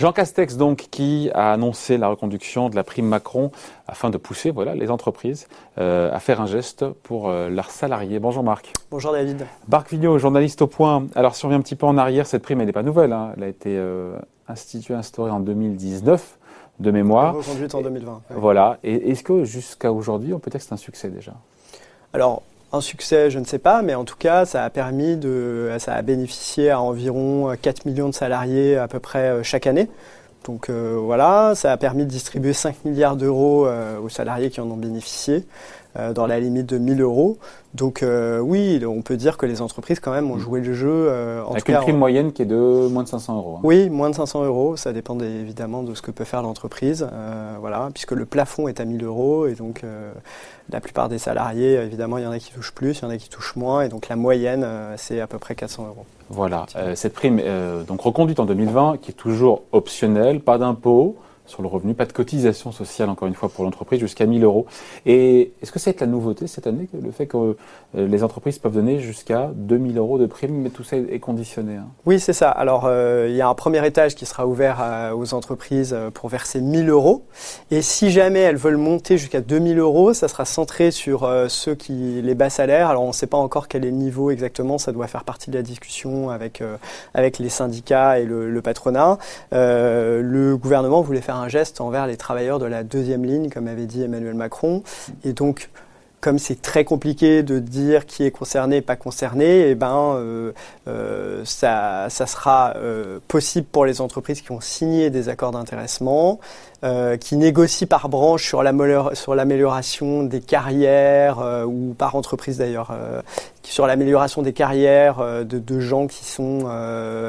Jean Castex, donc, qui a annoncé la reconduction de la prime Macron afin de pousser voilà, les entreprises euh, à faire un geste pour euh, leurs salariés. Bonjour Marc. Bonjour David. Marc Vignot, journaliste au point. Alors si on revient un petit peu en arrière, cette prime, elle n'est pas nouvelle. Hein. Elle a été euh, instituée, instaurée en 2019 de mémoire. Reconduite en 2020. Voilà. Et est-ce que jusqu'à aujourd'hui, on peut dire que c'est un succès déjà? Alors, un succès, je ne sais pas, mais en tout cas, ça a permis de, ça a bénéficié à environ 4 millions de salariés à peu près euh, chaque année. Donc euh, voilà, ça a permis de distribuer 5 milliards d'euros euh, aux salariés qui en ont bénéficié. Euh, dans la limite de 1000 euros. Donc euh, oui, on peut dire que les entreprises quand même ont mm. joué le jeu. Euh, en Avec une prime moyenne qui est de moins de 500 euros. Hein. Oui, moins de 500 euros. Ça dépend évidemment de ce que peut faire l'entreprise. voilà, puisque le plafond est à 1000 euros et donc la plupart des salariés, évidemment, il y en a qui touchent plus, il y en a qui touchent moins et donc la moyenne, c'est à peu près 400 euros. Voilà, cette prime donc reconduite en 2020, qui est toujours optionnelle, pas d'impôt sur le revenu, pas de cotisation sociale encore une fois pour l'entreprise jusqu'à 1000 euros. Et est-ce que c'est la nouveauté cette année, le fait que euh, les entreprises peuvent donner jusqu'à 2000 euros de prime, mais tout ça est conditionné hein? Oui, c'est ça. Alors euh, il y a un premier étage qui sera ouvert euh, aux entreprises pour verser 1000 euros. Et si jamais elles veulent monter jusqu'à 2000 euros, ça sera centré sur ceux qui les bas salaires. Alors on ne sait pas encore quel est le niveau exactement, ça doit faire partie de la discussion avec, avec les syndicats et le, le patronat. le gouvernement voulait faire un geste envers les travailleurs de la deuxième ligne, comme avait dit Emmanuel Macron. Et donc, comme c'est très compliqué de dire qui est concerné et pas concerné, eh ben, euh, euh, ça, ça, sera euh, possible pour les entreprises qui ont signé des accords d'intéressement, qui négocient par branche sur l'amélioration des carrières, ou par entreprise d'ailleurs, sur l'amélioration des carrières de, de, gens qui sont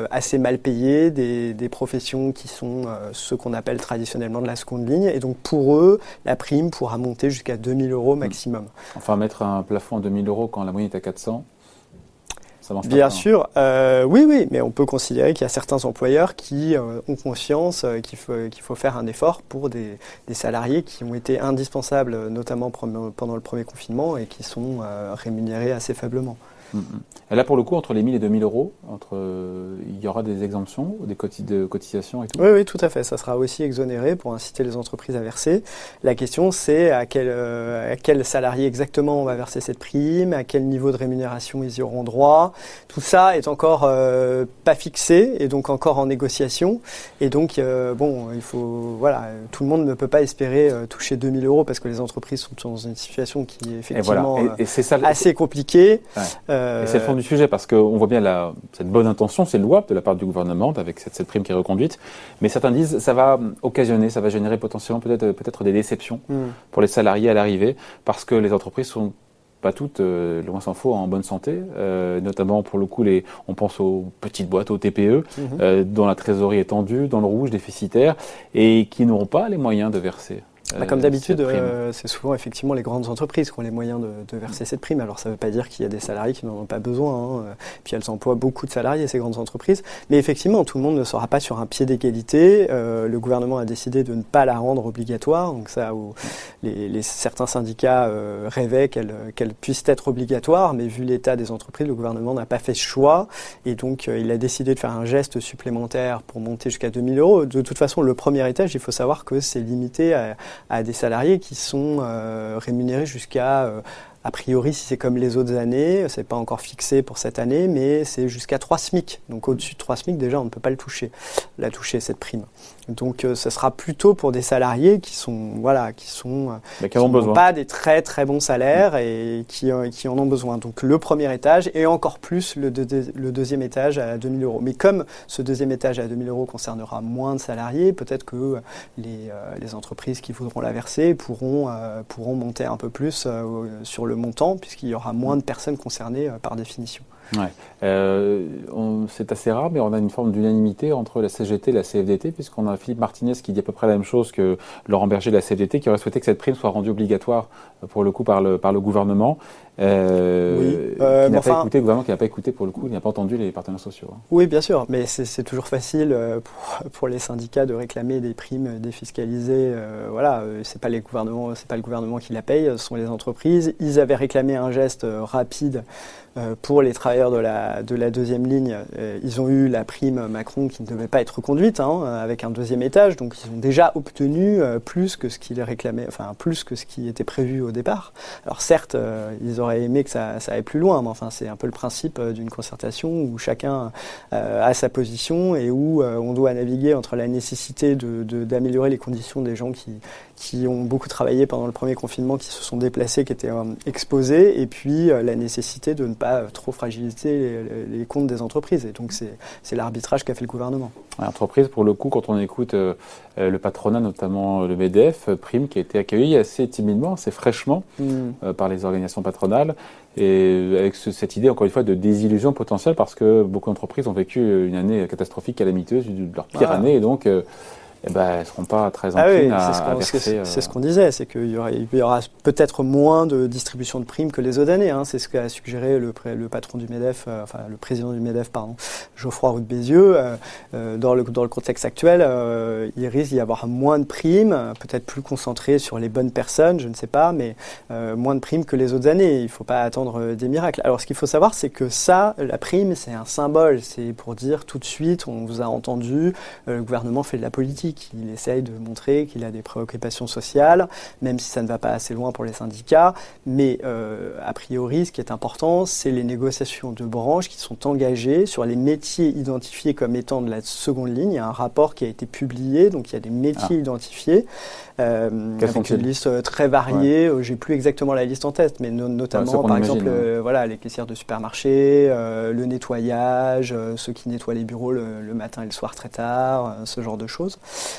assez mal payés, des, des professions qui sont ce qu'on appelle traditionnellement de la seconde ligne. Et donc pour eux, la prime pourra monter jusqu'à 2000 euros maximum. Enfin, mettre un plafond à 2000 euros quand la moyenne est à 400, ça marche Bien sûr, euh, oui, oui, mais on peut considérer qu'il y a certains employeurs qui euh, ont conscience euh, qu'il faut, qu'il faut faire un effort pour des, des, salariés qui ont été indispensables, notamment pendant le premier confinement, et qui sont rémunérés assez faiblement. Et là, pour le coup, entre les 1000 et 2000 euros, entre, il y aura des exemptions, des de cotisations et tout Oui, oui, tout à fait. Ça sera aussi exonéré pour inciter les entreprises à verser. La question, c'est à quel, euh, à quel salarié exactement on va verser cette prime, à quel niveau de rémunération ils y auront droit. Tout ça est encore euh, pas fixé et donc encore en négociation. Et donc, euh, bon, il faut, voilà, tout le monde ne peut pas espérer toucher 2000 euros parce que les entreprises sont dans une situation qui est effectivement et ça, assez compliquée. Et c'est le fond du sujet parce qu'on voit bien la, cette bonne intention, c'est louable de la part du gouvernement avec cette, cette, prime qui est reconduite. Mais certains disent ça va occasionner, ça va générer potentiellement peut-être peut-être des déceptions hmm. pour les salariés à l'arrivée parce que les entreprises sont pas toutes, euh, loin s'en faut, en bonne santé. Euh, notamment pour le coup, les, on pense aux petites boîtes, aux TPE, hmm. euh, dont la trésorerie est tendue, dans le rouge, déficitaire, et qui n'auront pas les moyens de verser. Bah, comme euh, d'habitude, euh, c'est souvent effectivement les grandes entreprises qui ont les moyens de, verser cette prime. Alors ça ne veut pas dire qu'il y a des salariés qui n'en ont pas besoin. Hein. Puis elles emploient beaucoup de salariés, ces grandes entreprises. Mais effectivement, tout le monde ne sera pas sur un pied d'égalité. Euh, le gouvernement a décidé de ne pas la rendre obligatoire. Donc ça, où les, certains syndicats rêvaient qu'elle puisse être obligatoire, mais vu l'état des entreprises, le gouvernement n'a pas fait ce choix. Et donc il a décidé de faire un geste supplémentaire pour monter jusqu'à 2000 euros. De toute façon, le premier étage, il faut savoir que c'est limité à à des salariés qui sont euh, rémunérés jusqu'à euh, a priori, si c'est comme les autres années, c'est pas encore fixé pour cette année, mais c'est jusqu'à 3 SMIC. Donc au-dessus de 3 SMIC, déjà, on ne peut pas le toucher, la toucher cette prime. Donc euh, ce sera plutôt pour des salariés qui sont voilà, qui sont euh, qui n'ont pas des très très bons salaires et qui, euh, qui en ont besoin. Donc le premier étage et encore plus le, le deuxième étage à 2000 euros. Mais comme ce deuxième étage à 2000 euros concernera moins de salariés, peut-être que les, les entreprises qui voudront la verser pourront pourront monter un peu plus sur le montant, puisqu'il y aura moins de personnes concernées euh, par définition. Ouais. Euh, c'est assez rare, mais on a une forme d'unanimité entre la CGT et la CFDT, puisqu'on a Philippe Martinez qui dit à peu près la même chose que Laurent Berger de la CFDT, qui aurait souhaité que cette prime soit rendue obligatoire euh, pour le coup par le, par le gouvernement. Euh, oui. Euh, qui n'a pas écouté le gouvernement, qui n'a pas écouté pour le coup, il n'a pas entendu les partenaires sociaux. Hein. Oui, bien sûr, mais c'est toujours facile pour, pour, les syndicats de réclamer des primes défiscalisées. voilà, c'est pas les gouvernements, c'est pas le gouvernement qui la paye, ce sont les entreprises. Ils avaient réclamé un geste rapide pour les travailleurs de la, de la deuxième ligne, euh, ils ont eu la prime Macron qui ne devait pas être reconduite, hein, avec un deuxième étage, donc ils ont déjà obtenu euh, plus que ce qu'ils réclamaient, enfin plus que ce qui était prévu au départ. Alors certes, ils auraient aimé que ça, aille plus loin, mais enfin c'est un peu le principe d'une concertation où chacun a sa position et où on doit naviguer entre la nécessité d'améliorer les conditions des gens qui, ont beaucoup travaillé pendant le premier confinement, qui se sont déplacés, qui étaient euh, exposés, et puis euh, la nécessité de ne pas euh, trop fragiliser les, comptes des entreprises. Et donc c'est l'arbitrage qu'a fait le gouvernement. L'entreprise, pour le coup, quand on écoute le patronat, notamment le MEDEF, Prime, qui a été accueilli assez timidement, assez fraîchement mm. par les organisations patronales, et avec cette idée, encore une fois, de désillusion potentielle, parce que beaucoup d'entreprises ont vécu une année catastrophique, calamiteuse, leur pire année, et donc eh ben, elles ne seront pas très ah oui, C'est ce qu'on disait, c'est qu'il y aura, peut-être moins de distribution de primes que les autres années. Hein. C'est ce qu'a suggéré le, le, patron du MEDEF, euh, enfin le président du MEDEF, pardon, Geoffroy Roux Bézieux. Euh, euh, dans, le, dans le contexte actuel, il risque d'y avoir moins de primes, peut-être plus concentrées sur les bonnes personnes, je ne sais pas, mais moins de primes que les autres années. Il ne faut pas attendre des miracles. Alors ce qu'il faut savoir, c'est que ça, la prime, c'est un symbole. C'est pour dire tout de suite, on vous a entendu, le gouvernement fait de la politique qu'il essaye de montrer qu'il a des préoccupations sociales, même si ça ne va pas assez loin pour les syndicats. Mais euh, a priori, ce qui est important, c'est les négociations de branches qui sont engagées sur les métiers identifiés comme étant de la seconde ligne. Il y a un rapport qui a été publié, donc il y a des métiers ah. identifiés. Euh, avec une liste euh, très variée. Euh, j'ai plus exactement la liste en tête, mais notamment, par exemple, voilà, les caissières de supermarché, le nettoyage, ceux qui nettoient les bureaux le, matin et le soir très tard, ce genre de choses,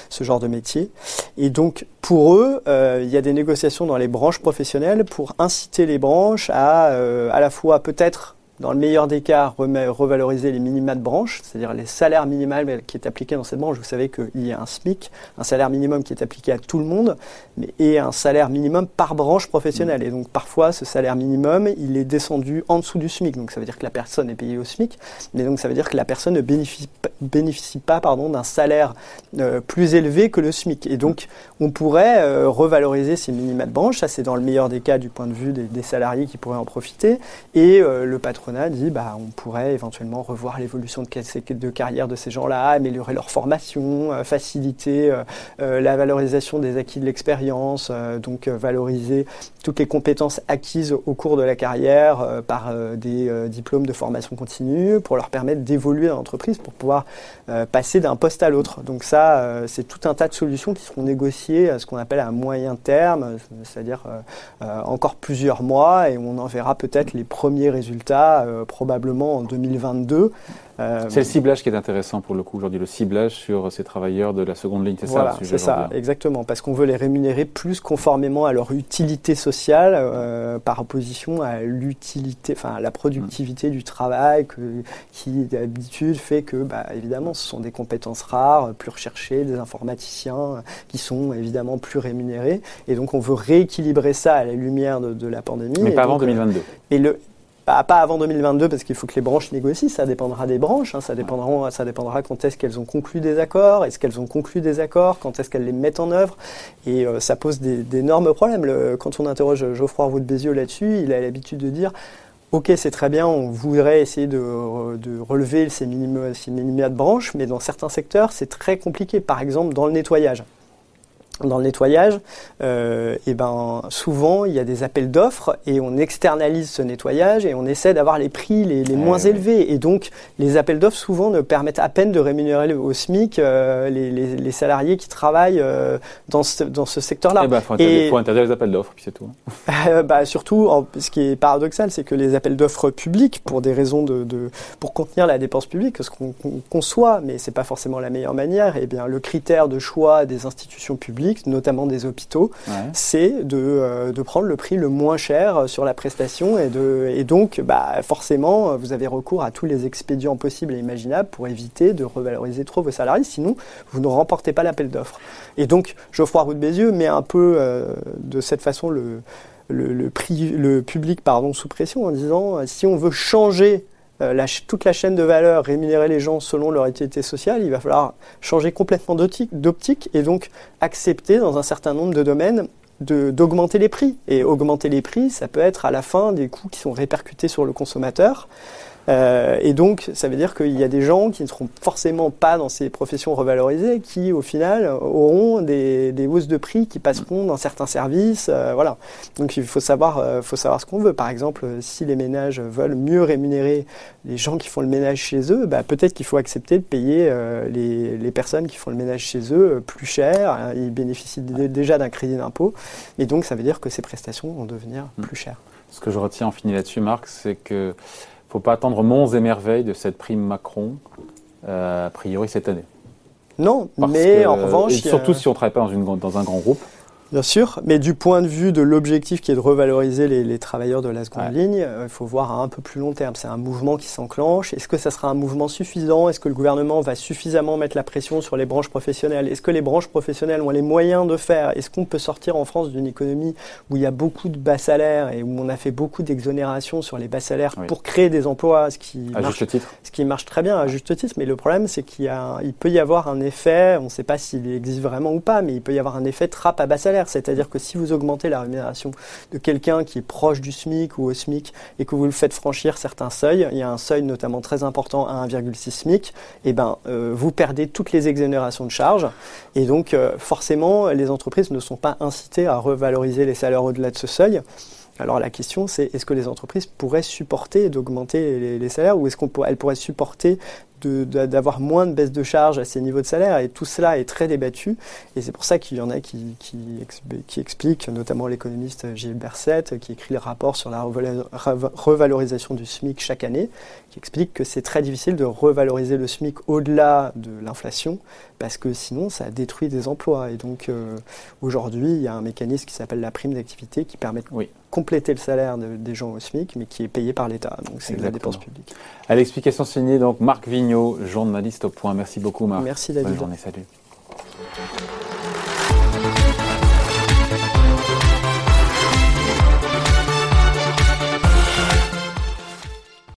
ce genre de métier. Et donc, pour eux, il y a des négociations dans les branches professionnelles pour inciter les branches à à la fois peut-être dans le meilleur des cas, revaloriser les minima de branche, c'est-à-dire les salaires minimaux qui est appliqué dans cette branche. Vous savez qu'il y a un SMIC, un salaire minimum qui est appliqué à tout le monde, mais, et un salaire minimum par branche professionnelle. Et donc parfois, ce salaire minimum, il est descendu en dessous du SMIC. Donc ça veut dire que la personne est payée au SMIC, mais donc ça veut dire que la personne ne bénéficie, bénéficie pas d'un salaire euh, plus élevé que le SMIC. Et donc on pourrait euh, revaloriser ces minima de branche. Ça, c'est dans le meilleur des cas du point de vue des, salariés qui pourraient en profiter. Et euh, le patron a dit bah, on pourrait éventuellement revoir l'évolution de, de, carrière de ces gens-là, améliorer leur formation, euh, faciliter euh, euh, la valorisation des acquis de l'expérience, donc valoriser toutes les compétences acquises au cours de la carrière par des diplômes de formation continue pour leur permettre d'évoluer dans l'entreprise pour pouvoir passer d'un poste à l'autre. Donc ça, c'est tout un tas de solutions qui seront négociées à ce qu'on appelle à moyen terme, c'est-à-dire encore plusieurs mois et on en verra peut-être les premiers résultats euh, probablement en 2022. Euh, c'est le ciblage qui est intéressant pour le coup aujourd'hui, le ciblage sur ces travailleurs de la seconde ligne, c'est ça C'est ça, exactement, parce qu'on veut les rémunérer plus conformément à leur utilité sociale euh, par opposition à l'utilité, enfin à la productivité du travail qui d'habitude fait que, bah, évidemment, ce sont des compétences rares, plus recherchées, des informaticiens qui sont évidemment plus rémunérés, et donc on veut rééquilibrer ça à la lumière de, la pandémie. Mais pas avant 2022. Et le, pas, avant 2022 parce qu'il faut que les branches négocient, ça dépendra des branches, hein. ça, dépendra, ça dépendra quand est-ce qu'elles ont conclu des accords, est-ce qu'elles ont conclu des accords, quand est-ce qu'elles les mettent en œuvre, et euh, ça pose d'énormes problèmes. quand on interroge Geoffroy Roux de là-dessus, il a l'habitude de dire Ok, c'est très bien, on voudrait essayer de, relever ces minima, ces minima de branches, mais dans certains secteurs, c'est très compliqué. Par exemple, dans le nettoyage dans le nettoyage, euh, et ben souvent il y a des appels d'offres et on externalise ce nettoyage et on essaie d'avoir les prix les, les moins élevés et donc les appels d'offres souvent ne permettent à peine de rémunérer au SMIC euh, les, les, les, salariés qui travaillent euh, dans ce, dans ce secteur-là. Eh ben, faut interdire, faut interdire les appels d'offres puis c'est tout. Euh, bah, surtout, ce qui est paradoxal, c'est que les appels d'offres publics, pour des raisons de, de, pour contenir la dépense publique, ce qu'on conçoit, mais c'est pas forcément la meilleure manière, et eh bien le critère de choix des institutions publiques notamment des hôpitaux, c'est de, euh, de, prendre le prix le moins cher sur la prestation et, de, et donc bah, forcément vous avez recours à tous les expédients possibles et imaginables pour éviter de revaloriser trop vos salariés, sinon vous ne remportez pas l'appel d'offres. Et donc Geoffroy Roux de Bézieux met un peu euh, de cette façon le, le, le, prix, le public pardon, sous pression en disant si on veut changer euh, toute la chaîne de valeur, rémunérer les gens selon leur utilité sociale, il va falloir changer complètement d'optique et donc accepter dans un certain nombre de domaines d'augmenter les prix. Et augmenter les prix, ça peut être à la fin des coûts qui sont répercutés sur le consommateur. Euh, et donc, ça veut dire qu'il y a des gens qui ne seront forcément pas dans ces professions revalorisées, qui au final auront des, des hausses de prix qui passeront dans certains services. Euh, voilà. Donc, il faut savoir, euh, faut savoir ce qu'on veut. Par exemple, si les ménages veulent mieux rémunérer les gens qui font le ménage chez eux, bah, peut-être qu'il faut accepter de payer les, les, personnes qui font le ménage chez eux plus cher. Ils bénéficient déjà d'un crédit d'impôt. Et donc, ça veut dire que ces prestations vont devenir mm. plus chères. Ce que je retiens en fini là-dessus, Marc, c'est que faut pas attendre monts et merveilles de cette prime Macron, euh, a priori cette année. Non, mais en revanche. surtout si on ne travaille pas dans, une, dans un grand groupe. Bien sûr, mais du point de vue de l'objectif qui est de revaloriser les, travailleurs de la seconde ligne, euh, il faut voir à un peu plus long terme. C'est un mouvement qui s'enclenche. Est-ce que ça sera un mouvement suffisant? Est-ce que le gouvernement va suffisamment mettre la pression sur les branches professionnelles? Est-ce que les branches professionnelles ont les moyens de faire? Est-ce qu'on peut sortir en France d'une économie où il y a beaucoup de bas salaires et où on a fait beaucoup d'exonérations sur les bas salaires pour créer des emplois, ce qui, marche, ce qui marche très bien à juste titre. Mais le problème, c'est qu'il il peut y avoir un effet, on ne sait pas s'il existe vraiment ou pas, mais il peut y avoir un effet trappe à bas salaire c'est-à-dire que si vous augmentez la rémunération de quelqu'un qui est proche du SMIC ou au SMIC et que vous le faites franchir certains seuils, il y a un seuil notamment très important à 1,6 SMIC, et ben, euh, vous perdez toutes les exonérations de charges. Et donc, euh, forcément, les entreprises ne sont pas incitées à revaloriser les salaires au-delà de ce seuil. Alors la question, c'est est-ce que les entreprises pourraient supporter d'augmenter les, salaires ou est-ce qu'elles pourraient supporter d'avoir moins de baisse de charges à ces niveaux de salaire. Et tout cela est très débattu. Et c'est pour ça qu'il y en a qui, qui, qui expliquent, notamment l'économiste Gilles Berset, qui écrit le rapport sur la revalorisation du SMIC chaque année, qui explique que c'est très difficile de revaloriser le SMIC au-delà de l'inflation, parce que sinon ça détruit des emplois. Et donc euh, aujourd'hui, il y a un mécanisme qui s'appelle la prime d'activité qui permet de compléter le salaire des gens au SMIC, mais qui est payé par l'État. Donc c'est de la dépense publique. À l'explication signée, donc Marc Vigneault, journaliste au point. Merci beaucoup Marc. Merci David. Bonne journée, salut.